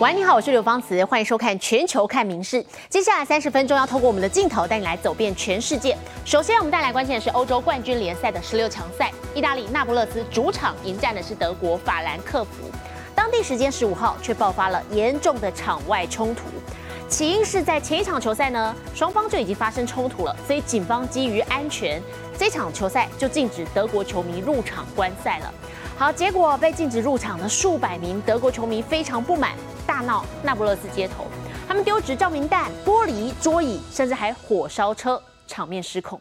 喂，你好，我是刘芳慈，欢迎收看《全球看名事》。接下来三十分钟要透过我们的镜头带你来走遍全世界。首先，我们带来关键的是欧洲冠军联赛的十六强赛，意大利那不勒斯主场迎战的是德国法兰克福。当地时间十五号，却爆发了严重的场外冲突。起因是在前一场球赛呢，双方就已经发生冲突了，所以警方基于安全，这场球赛就禁止德国球迷入场观赛了。好，结果被禁止入场的数百名德国球迷非常不满，大闹那不勒斯街头，他们丢掷照明弹、玻璃、桌椅，甚至还火烧车，场面失控。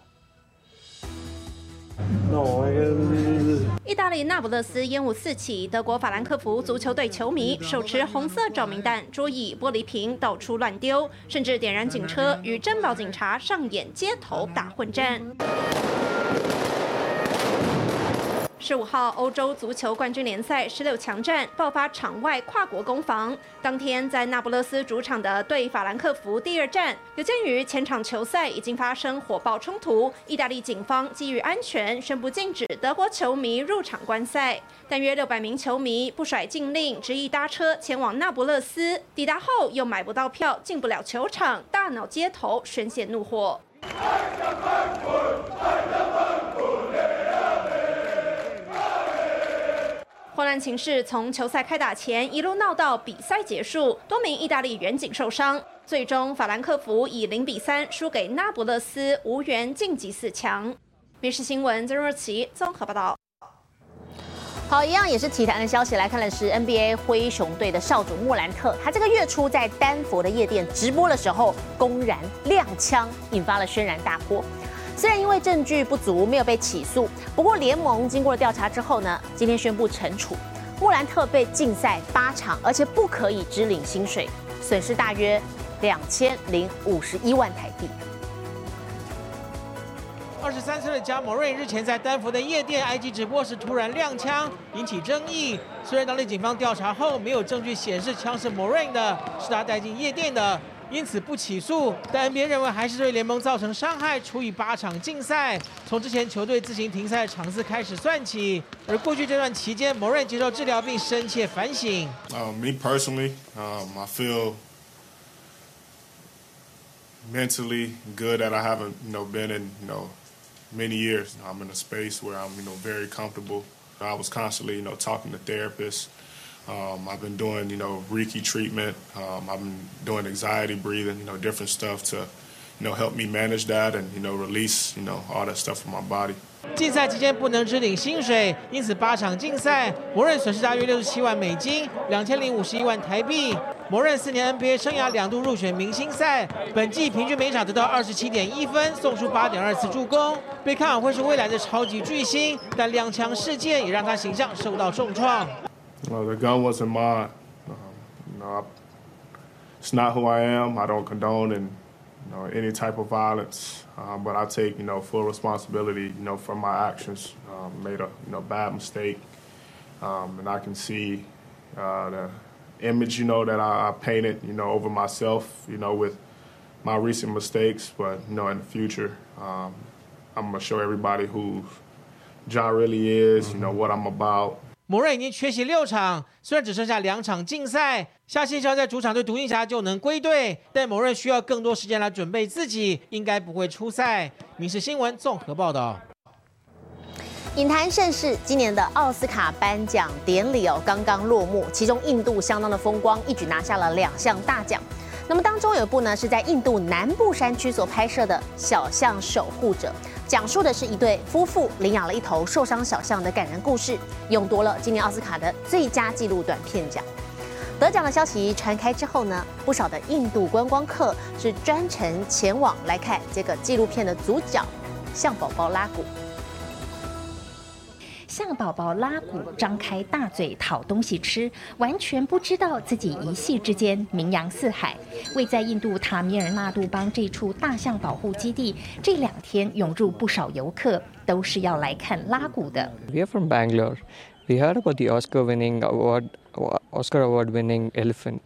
意大利那不勒斯烟雾四起，德国法兰克福足球队球迷手持红色照明弹、桌椅、玻璃瓶到处乱丢，甚至点燃警车，与珍宝警察上演街头大混战。十五号，欧洲足球冠军联赛十六强战爆发场外跨国攻防。当天在那不勒斯主场的对法兰克福第二战，有鉴于前场球赛已经发生火爆冲突，意大利警方基于安全宣布禁止德国球迷入场观赛。但约六百名球迷不甩禁令，执意搭车前往那不勒斯，抵达后又买不到票，进不了球场，大闹街头，宣泄怒火。混乱情势从球赛开打前一路闹到比赛结束，多名意大利远警受伤，最终法兰克福以零比三输给那不勒斯，无缘晋级四强。民事新闻曾若琪综合报道。好，一样也是体坛的消息，来看的是 NBA 灰熊队的少主莫兰特，他这个月初在丹佛的夜店直播的时候，公然亮枪，引发了轩然大波。虽然因为证据不足没有被起诉，不过联盟经过了调查之后呢，今天宣布惩处莫兰特被禁赛八场，而且不可以支领薪水，损失大约两千零五十一万台币。二十三岁的加莫瑞日前在丹佛的夜店 IG 直播时突然亮枪，引起争议。虽然当地警方调查后没有证据显示枪是莫瑞的，是他带进夜店的。因此不起诉，但 NBA 认为还是对联盟造成伤害，处以八场禁赛。从之前球队自行停赛的场次开始算起。而过去这段期间，某人接受治疗并深切反省。Uh, me personally, um, I feel mentally good that I haven't, you know, been in, you know, many years. I'm in a space where I'm, you know, very comfortable. I was constantly, you know, talking to therapists. Um, I've been doing, you know, Reiki treatment. Um, I've been doing anxiety breathing, you know, different stuff to, you know, help me manage that and, you know, release, you know, all that stuff from my body. 竞赛期间不能支领薪水，因此八场竞赛，摩任损失大约六十七万美金，两千零五十一万台币。摩任四年 NBA 生涯两度入选明星赛，本季平均每场得到二十七点一分，送出八点二次助攻，被看好会是未来的超级巨星。但两强事件也让他形象受到重创。Well, the gun wasn't mine. Um, you know, I, it's not who I am. I don't condone in, you know, any type of violence, um, but I take you know full responsibility you know for my actions. Um, made a you know bad mistake, um, and I can see uh, the image you know that I, I, painted you know over myself you know with my recent mistakes. But you know in the future, um, I'm gonna show everybody who John really is. You know what I'm about. 摩瑞已经缺席六场，虽然只剩下两场竞赛，下星期要在主场对独行侠就能归队，但摩瑞需要更多时间来准备自己，应该不会出赛。民事新闻综合报道。影坛盛世，今年的奥斯卡颁奖典礼哦刚刚落幕，其中印度相当的风光，一举拿下了两项大奖。那么当中有一部呢是在印度南部山区所拍摄的《小象守护者》。讲述的是一对夫妇领养了一头受伤小象的感人故事，勇夺了今年奥斯卡的最佳纪录短片奖。得奖的消息传开之后呢，不少的印度观光客是专程前往来看这个纪录片的主角象宝宝拉古。象宝宝拉古张开大嘴讨东西吃，完全不知道自己一夕之间名扬四海。位在印度塔米尔纳杜邦这处大象保护基地，这两天涌入不少游客，都是要来看拉古的。We are from Bangalore. We heard about the Oscar-winning award, Oscar award-winning elephant,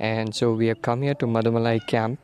and so we have come here to Madhumalai camp.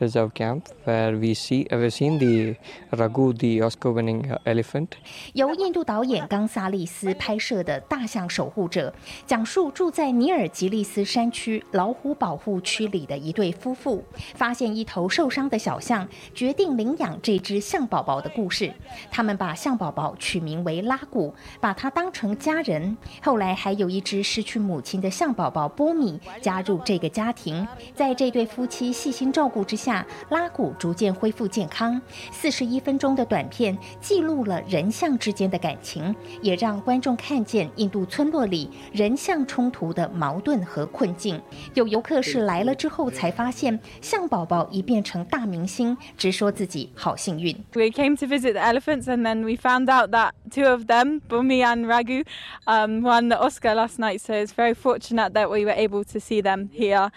Reserve camp where we see we've seen the ragu the Oscar-winning elephant. 由印度导演冈萨利斯拍摄的《大象守护者》，讲述住在尼尔吉利斯山区老虎保护区里的一对夫妇，发现一头受伤的小象，决定领养这只象宝宝的故事。他们把象宝宝取名为拉古，把它当成家人。后来还有一只失去母亲的象宝宝波米加入这个家庭，在这对夫妻细心照顾之下，拉古逐渐恢复健康。四十一分钟的短片记录了人象之间的感情，也让观众看见印度村落里人象冲突的矛盾和困境。有游客是来了之后才发现，象宝宝已变成大明星，直说自己好幸运。We came to visit the elephants and then we found out that two of them, Bumi and Ragu, um, won the Oscar last night. So it's very fortunate that we were able to see them here.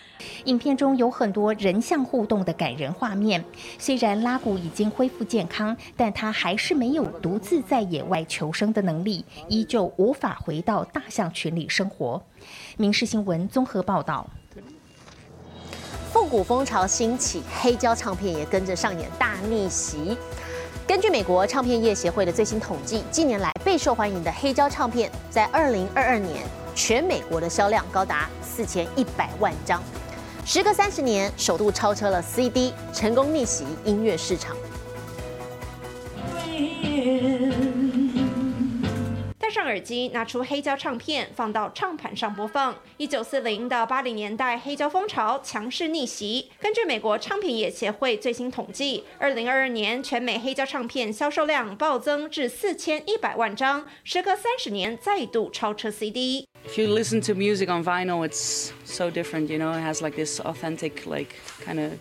影片中有很多人象互动的感人画面。虽然拉古已经恢复健康，但他还是没有独自在野外求生的能力，依旧无法回到大象群里生活。民事新闻综合报道。复古风潮兴起，黑胶唱片也跟着上演大逆袭。根据美国唱片业协会的最新统计，近年来备受欢迎的黑胶唱片，在二零二二年全美国的销量高达四千一百万张，时隔三十年，首度超车了 CD，成功逆袭音乐市场。戴上耳机，拿出黑胶唱片，放到唱盘上播放。一九四零到八零年代，黑胶风潮强势逆袭。根据美国唱片业协会最新统计，二零二二年全美黑胶唱片销售量暴增至四千一百万张，时隔三十年再度超车 CD。If you listen to music on vinyl, it's so different. You know, it has like this authentic, like kind of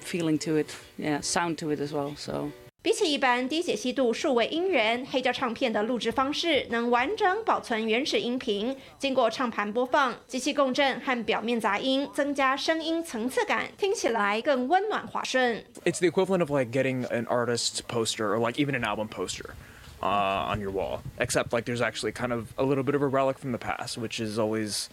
feeling to it. Yeah, sound to it as well. So. 比起一般低解析度数位音源，黑胶唱片的录制方式能完整保存原始音频，经过唱盘播放、机器共振和表面杂音，增加声音层次感，听起来更温暖滑顺。 It's the equivalent of like getting an artist's poster or like even an album poster uh, on your wall, except like there's actually kind of a little bit of a relic from the past, which is always,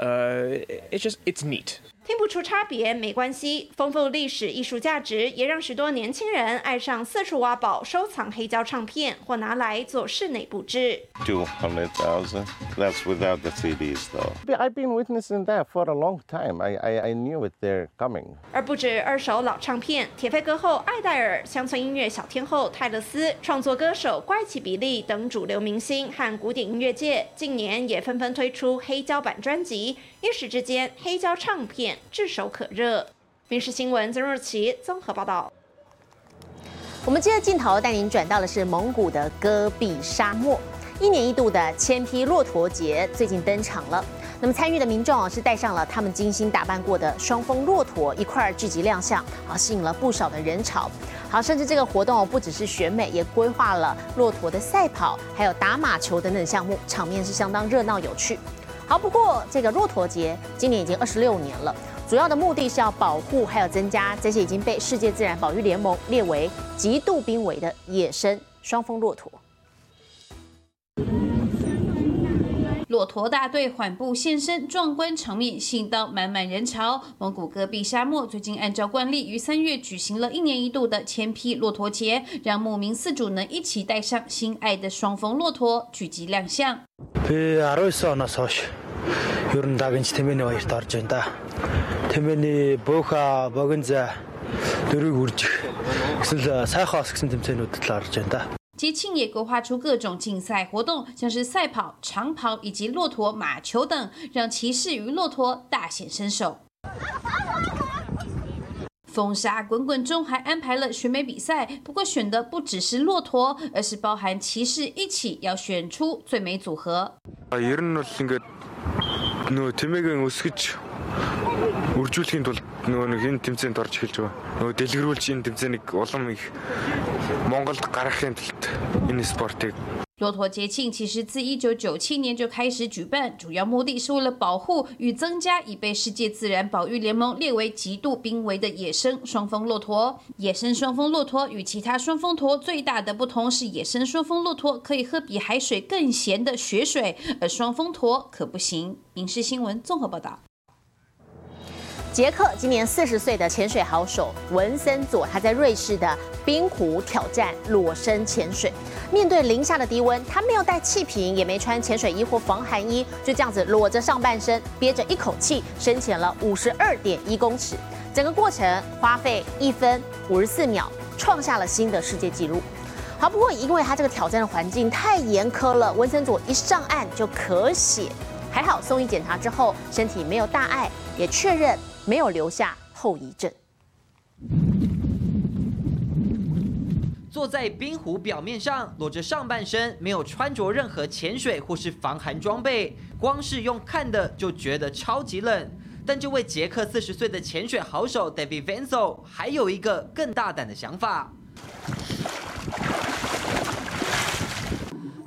uh, it's just it's neat. 听不出差别没关系，丰富历史艺术价值也让许多年轻人爱上四处挖宝收藏黑胶唱片，或拿来做室内布置。Two hundred That's without the CDs, though. I've been witnessing that for a long time. I, I, I knew it they're coming. 而不止二手老唱片，铁肺歌后艾戴尔、乡村音乐小天后泰勒斯、创作歌手怪奇比利等主流明星和古典音乐界，近年也纷纷推出黑胶版专辑，一时之间黑胶唱片炙手可热。民事新闻曾若琪综合报道。我们接着镜头带您转到的是蒙古的戈壁沙漠，一年一度的千匹骆驼节最近登场了。那么参与的民众是带上了他们精心打扮过的双峰骆驼一块儿聚集亮相，啊吸引了不少的人潮。好，甚至这个活动不只是选美，也规划了骆驼的赛跑，还有打马球等等项目，场面是相当热闹有趣。好，不过这个骆驼节今年已经二十六年了，主要的目的是要保护还有增加这些已经被世界自然保育联盟列为极度濒危的野生双峰骆驼。骆驼大队缓步现身，壮观场面吸引到满满人潮。蒙古戈壁沙漠最近按照惯例于三月举行了一年一度的千匹骆驼节，让牧民饲主能一起带上心爱的双峰骆驼聚集亮相。 Би 19 оноос хойш ер нь дагнж тэмээний баярт орж байна да. Тэмээний бөөха, богинза дөрвийг үржих эсвэл сайхан ос гэсэн тэмцээнүүдэд л орж байна да. 节庆也规划出各种竞赛活动，像是赛跑、长跑以及骆驼马球等，让骑士与骆驼大显身手。风沙滚滚中，还安排了选美比赛，不过选的不只是骆驼，而是包含骑士一起要选出最美组合。 Ер нь бол ингээд нөгөө тэмээгээ өсгөж үржүүлэхийн тулд нөгөө нэг энэ тэмцээнд орж эхэлж байгаа. Нөгөө дэлгэрүүлж энэ тэмцээнийг улам их Монголд гаргахын тулд энэ спортыг 骆驼节庆其实自一九九七年就开始举办，主要目的是为了保护与增加已被世界自然保育联盟列为极度濒危的野生双峰骆驼。野生双峰骆驼与其他双峰驼最大的不同是，野生双峰骆驼可以喝比海水更咸的雪水，而双峰驼可不行。影视新闻综合报道。 杰克今年四十岁的潜水好手文森佐，他在瑞士的冰湖挑战裸身潜水。面对零下的低温，他没有带气瓶，也没穿潜水衣或防寒衣，就这样子裸着上半身，憋着一口气深潜了五十二点一公尺。整个过程花费一分五十四秒，创下了新的世界纪录。好，不过因为他这个挑战的环境太严苛了，文森佐一上岸就咳血，还好送医检查之后，身体没有大碍，也确认没有留下后遗症。坐在冰湖表面上，裸着上半身，没有穿着任何潜水或是防寒装备，光是用看的就觉得超级冷。但这位捷克四十岁的潜水好手 David Venzel 还有一个更大胆的想法，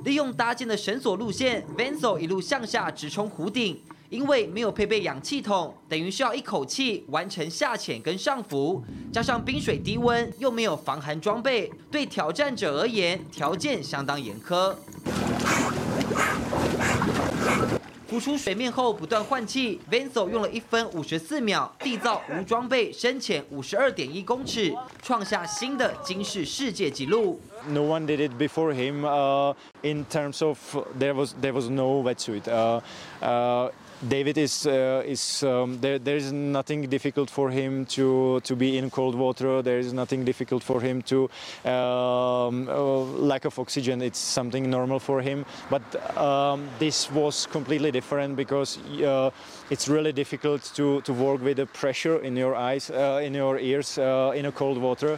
利用搭建的绳索路线，Venzel 一路向下直冲湖顶。因为没有配备氧气筒，等于需要一口气完成下潜跟上浮，加上冰水低温，又没有防寒装备，对挑战者而言条件相当严苛。浮出水面后不断换气，Venzel 用了一分五十四秒缔造无装备深潜五十二点一公尺，创下新的惊世世界纪录。No one did it before him. Uh, in terms of there was there was no wetsuit. Uh, uh, David is uh, is um, there. There is nothing difficult for him to to be in cold water. There is nothing difficult for him to um, uh, lack of oxygen. It's something normal for him. But um, this was completely different because uh, it's really difficult to to work with the pressure in your eyes, uh, in your ears, uh, in a cold water.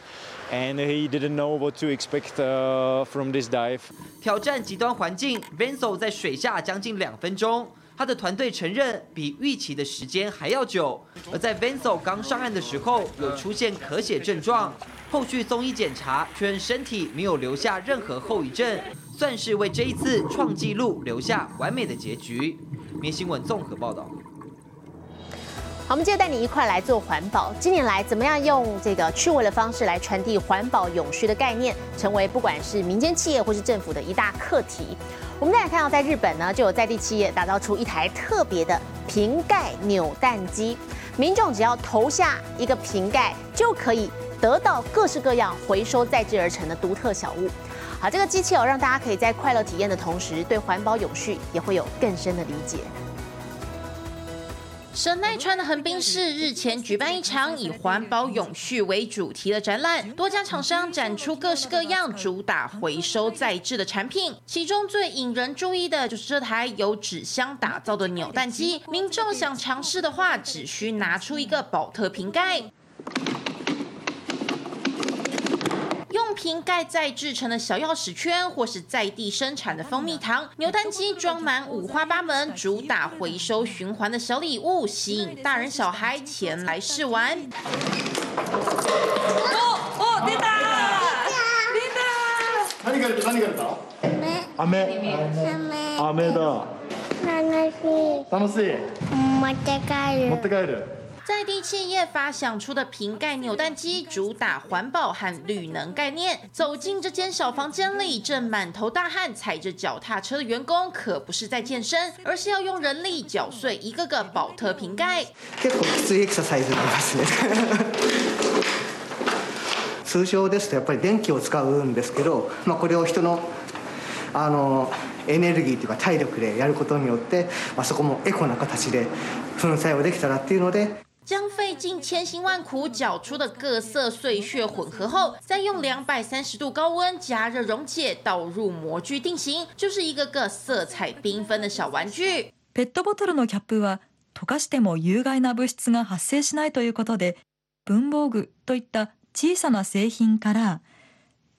And he didn't know what to expect uh, from this dive. 挑战极端环境，Venzel 在水下将近两分钟。 他的团队承认比预期的时间还要久，而在 Venzel 刚上岸的时候有出现咳血症状，后续送医检查确认身体没有留下任何后遗症，算是为这一次创纪录留下完美的结局。明新闻综合报道。好，我们接着带你一块来做环保。近年来，怎么样用这个趣味的方式来传递环保永续的概念，成为不管是民间企业或是政府的一大课题。我们再来看到，在日本呢，就有在地企业打造出一台特别的瓶盖扭蛋机，民众只要投下一个瓶盖，就可以得到各式各样回收再制而成的独特小物。好，这个机器哦，让大家可以在快乐体验的同时，对环保永续也会有更深的理解。神奈川的横滨市日前举办一场以环保永续为主题的展览，多家厂商展出各式各样主打回收再制的产品，其中最引人注意的就是这台由纸箱打造的扭蛋机。民众想尝试的话，只需拿出一个宝特瓶盖。用瓶盖再制成的小钥匙圈，或是在地生产的蜂蜜糖，扭蛋机装满五花八门、主打回收循环的小礼物，吸引大人小孩前来试玩。哦哦，出た！出た！何が出た？何が出た？飴。飴だ。楽しい。楽しい。持って帰る。持って帰る。 在地企业发想出的瓶盖扭蛋机，主打环保和绿能概念。走进这间小房间里，正满头大汗、踩着脚踏车的员工，可不是在健身，而是要用人力搅碎一个个宝特瓶盖。結構きついエクササイズになりますね。通常ですとやっぱり電気を使うんですけど、まあこれを人のあのエネルギーというか体力でやることによって、まあそこもエコな形で粉砕をできたらっていうので。 将费尽千辛万苦搅出的各色碎屑混合后，再用两百三十度高温加热溶解，倒入模具定型，就是一个个色彩缤纷的小玩具。ペットボトルのキャップは溶かしても有害な物質が発生しないということで、文房具といった小さな製品から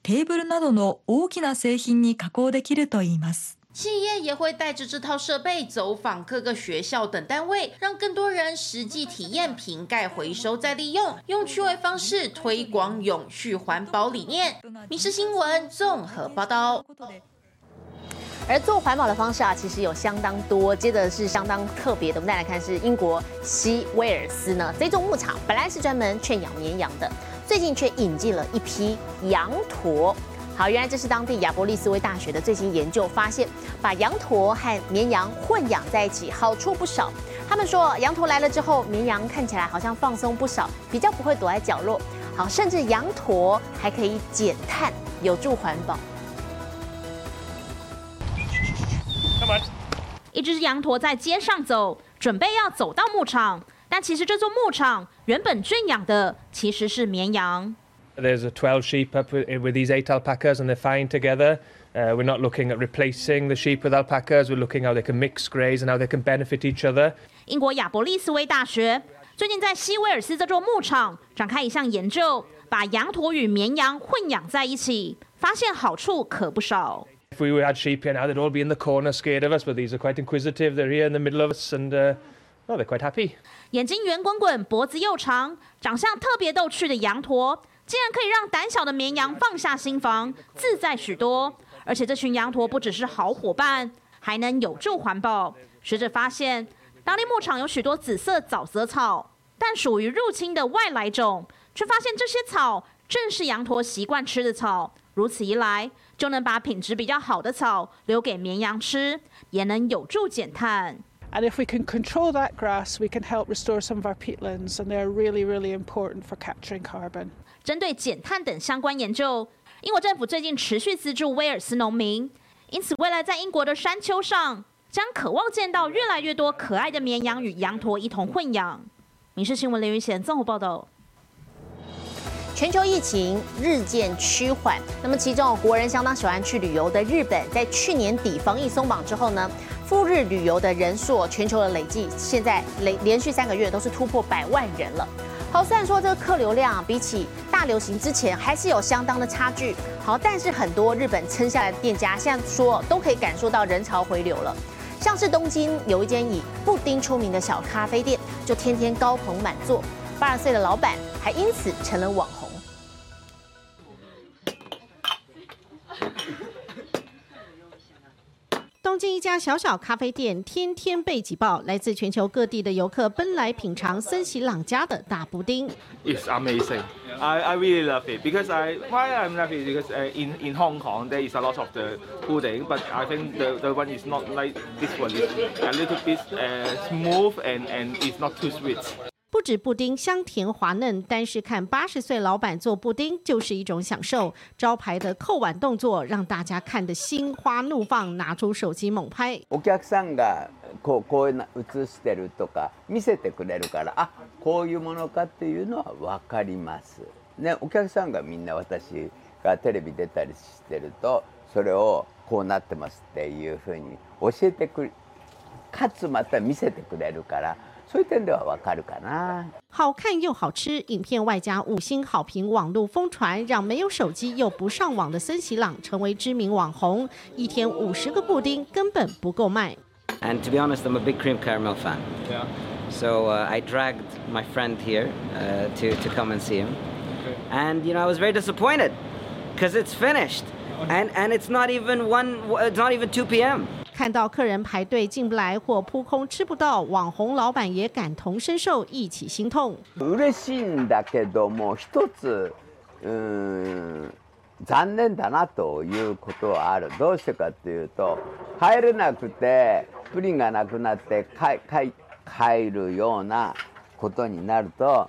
テーブルなどの大きな製品に加工できるといいます。 企业也会带着这套设备走访各个学校等单位，让更多人实际体验瓶盖回收再利用，用趣味方式推广永续环保理念。民事新闻综合报道。而做环保的方式啊，其实有相当多。接着是相当特别的，我们再来看是英国西威尔斯呢，这座牧场本来是专门圈养绵羊的，最近却引进了一批羊驼。好，原来这是当地亚伯利斯威大学的最新研究发现，把羊驼和绵羊混养在一起，好处不少。他们说，羊驼来了之后，绵羊看起来好像放松不少，比较不会躲在角落。好，甚至羊驼还可以减碳，有助环保。一只羊驼在街上走，准备要走到牧场，但其实这座牧场原本圈养的其实是绵羊。There's a 12 sheep up with, with these eight alpacas, and they're fine together. Uh, we're not looking at replacing the sheep with alpacas. We're looking how they can mix graze and how they can benefit each other. 英国亚伯利斯威大学最近在西威尔斯这座牧场展开一项研究，把羊驼与绵羊混养在一起，发现好处可不少。If we had sheep here now, they'd all be in the corner scared of us, but these are quite inquisitive. They're here in the middle of us, and uh, well, they're quite happy. 眼睛圆滚滚，脖子又长，长相特别逗趣的羊驼， 竟然可以让胆小的绵羊放下心防，自在许多。而且这群羊驼不只是好伙伴，还能有助环保。学者发现，当地牧场有许多紫色沼泽草，但属于入侵的外来种，却发现这些草正是羊驼习惯吃的草。如此一来，就能把品质比较好的草留给绵羊吃，也能有助减碳。And if we can control that grass, we can help restore some of our peatlands, and they're really, really important for capturing carbon. 针对减碳等相关研究。英国政府最近持续资助威尔斯农民，因此未来在英国的山丘上将渴望见到越来越多可爱的绵羊与羊驼一同混养。《民事新闻》林云贤综合报道。全球疫情日渐趋缓，那么其中国人相当喜欢去旅游的日本，在去年底防疫松绑之后呢，赴日旅游的人数全球的累计，现在累连续三个月都是突破百万人了。好，虽然说这个客流量比起大流行之前还是有相当的差距，好，但是很多日本撑下来的店家现在说都可以感受到人潮回流了。像是东京有一间以布丁出名的小咖啡店，就天天高朋满座，八十岁的老板还因此成了网红。东京一家小小咖啡店天天被挤爆，来自全球各地的游客奔来品尝森喜朗家的大布丁。It's amazing. I I really love it because I why I'm love it because in in Hong Kong there is a lot of the pudding, but I think the the one is not like this one. It's a little bit smooth and and it's not too sweet. 不止布丁香甜滑嫩，单是看八十岁老板做布丁就是一种享受。招牌的扣碗动作让大家看得心花怒放，拿出手机猛拍。お客さんがこうこう映してるとか見せてくれるから、あこういうものかっていうのはわかります。ね、お客さんがみんな私がテレビ出たりしてると、それをこうなってますっていうふうに教えてくかつまた見せてくれるから。 好看又好吃，影片外加五星好评，网络疯传，让没有手机又不上网的森喜朗成为知名网红。一天五十个布丁根本不够卖。And to be honest, I'm a big cream caramel fan. Yeah. So uh, I dragged my friend here uh, to to come and see him, and you know I was very disappointed because it's finished, and and it's not even one, it's not even 2 p.m. 看到客人排队进不来或扑空吃不到，网红老板也感同身受，一起心痛。嬉しいんだけども、一つうん残念だなということはある。どうしてかというと、入れなくてプリンがなくなって帰るようなことになると、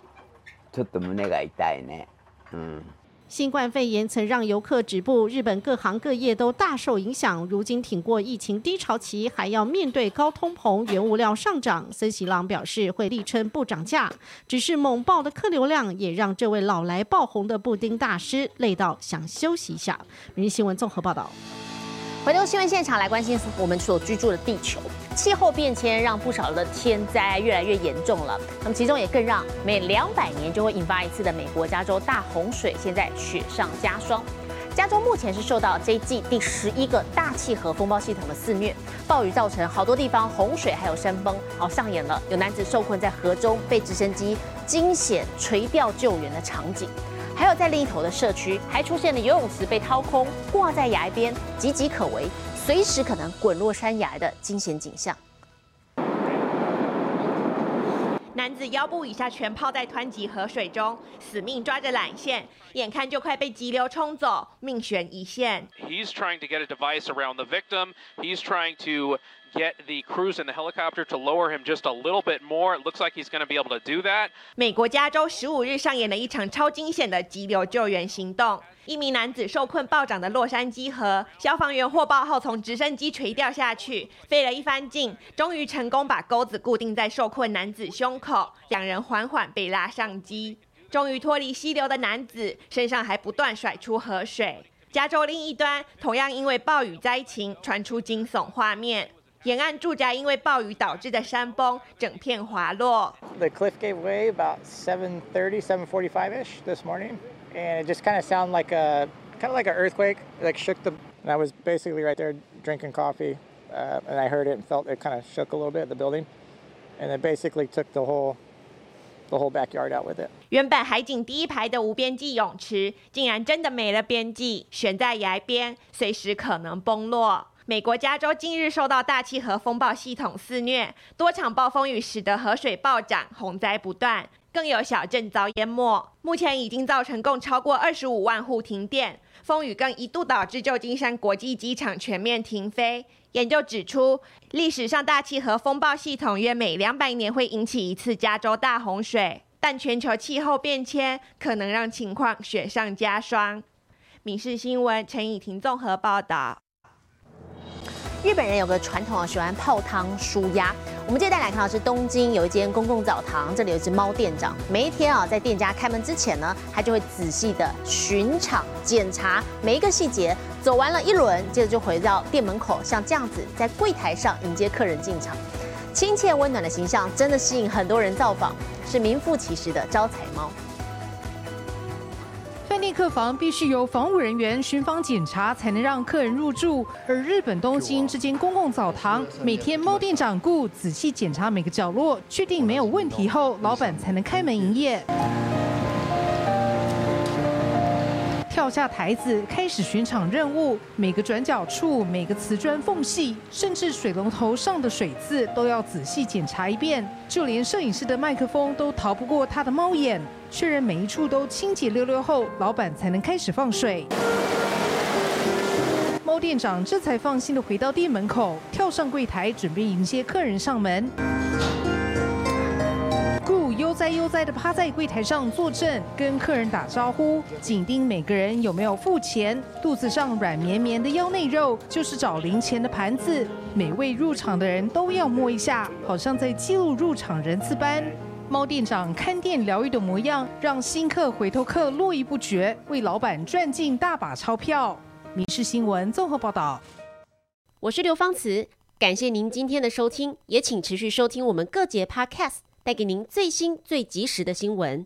ちょっと胸が痛いね。うん。新冠肺炎曾让游客止步，日本各行各业都大受影响。如今挺过疫情低潮期，还要面对高通膨、原物料上涨。森喜朗表示会力撑不涨价，只是猛爆的客流量也让这位老来爆红的布丁大师累到想休息一下。明日新闻综合报道。回头新闻现场来关心我们所居住的地球，气候变迁让不少的天灾越来越严重了。那么其中也更让每两百年就会引发一次的美国加州大洪水，现在雪上加霜。加州目前是受到这一季第十一个大气河风暴系统的肆虐，暴雨造成好多地方洪水还有山崩，好上演了有男子受困在河中被直升机惊险垂钓救援的场景。还有在另一头的社区，还出现了游泳池被掏空，挂在崖边，岌岌可危，随时可能滚落山崖的惊险景象。男子腰部以下全泡在湍急河水中，死命抓着缆线，眼看就快被急流冲走，命悬一线。He's trying to get a device around the victim. He's trying to get the crews in the helicopter to lower him just a little bit more. It looks like he's going to be able to do that. 美国加州十五日上演了一场超惊险的急流救援行动。一名男子受困暴涨的洛杉矶河，消防员获报后从直升机垂掉下去，费了一番劲，终于成功把钩子固定在受困男子胸口，两人缓缓被拉上机。终于脱离溪流的男子身上还不断甩出河水。加州另一端同样因为暴雨灾情传出惊悚画面，沿岸住宅因为暴雨导致的山崩，整片滑落。The cliff gave way about 7:30, 7:45ish this morning. and it just kind of sounded like a kind of like an earthquake, like shook the. And I was basically right there drinking coffee, uh, and I heard it and felt it kind of shook a little bit the building, and it basically took the whole the whole backyard out with it. 原本海景第一排的无边际泳池，竟然真的没了边际，悬在崖边，随时可能崩落。美国加州近日受到大气河风暴系统肆虐，多场暴风雨使得河水暴涨，洪灾不断。更有小镇遭淹没，目前已经造成共超过二十五万户停电。风雨更一度导致旧金山国际机场全面停飞。研究指出，历史上大气河风暴系统约每两百年会引起一次加州大洪水，但全球气候变迁可能让情况雪上加霜。民事新闻陈以婷综合报道。日本人有个传统啊，喜欢泡汤舒压。我们接下来看到是东京有一间公共澡堂，这里有一只猫店长，每一天啊，在店家开门之前呢，他就会仔细的巡场检查每一个细节，走完了一轮，接着就回到店门口，像这样子在柜台上迎接客人进场，亲切温暖的形象真的吸引很多人造访，是名副其实的招财猫。饭店客房必须由防务人员巡房检查，才能让客人入住。而日本东京这间公共澡堂，每天猫店长顾仔细检查每个角落，确定没有问题后，老板才能开门营业。跳下台子，开始巡场任务。每个转角处、每个瓷砖缝隙，甚至水龙头上的水渍，都要仔细检查一遍。就连摄影师的麦克风都逃不过他的猫眼。确认每一处都清洁溜溜后，老板才能开始放水。猫店长这才放心的回到店门口，跳上柜台，准备迎接客人上门。悠哉悠哉的趴在柜台上坐正，跟客人打招呼，紧盯每个人有没有付钱。肚子上软绵绵的腰内肉，就是找零钱的盘子。每位入场的人都要摸一下，好像在记录入场人次般。猫店长看店疗愈的模样，让新客回头客络绎不绝，为老板赚进大把钞票。民事新闻综合报道。我是刘芳慈，感谢您今天的收听，也请持续收听我们各节 Podcast。带给您最新最及时的新闻。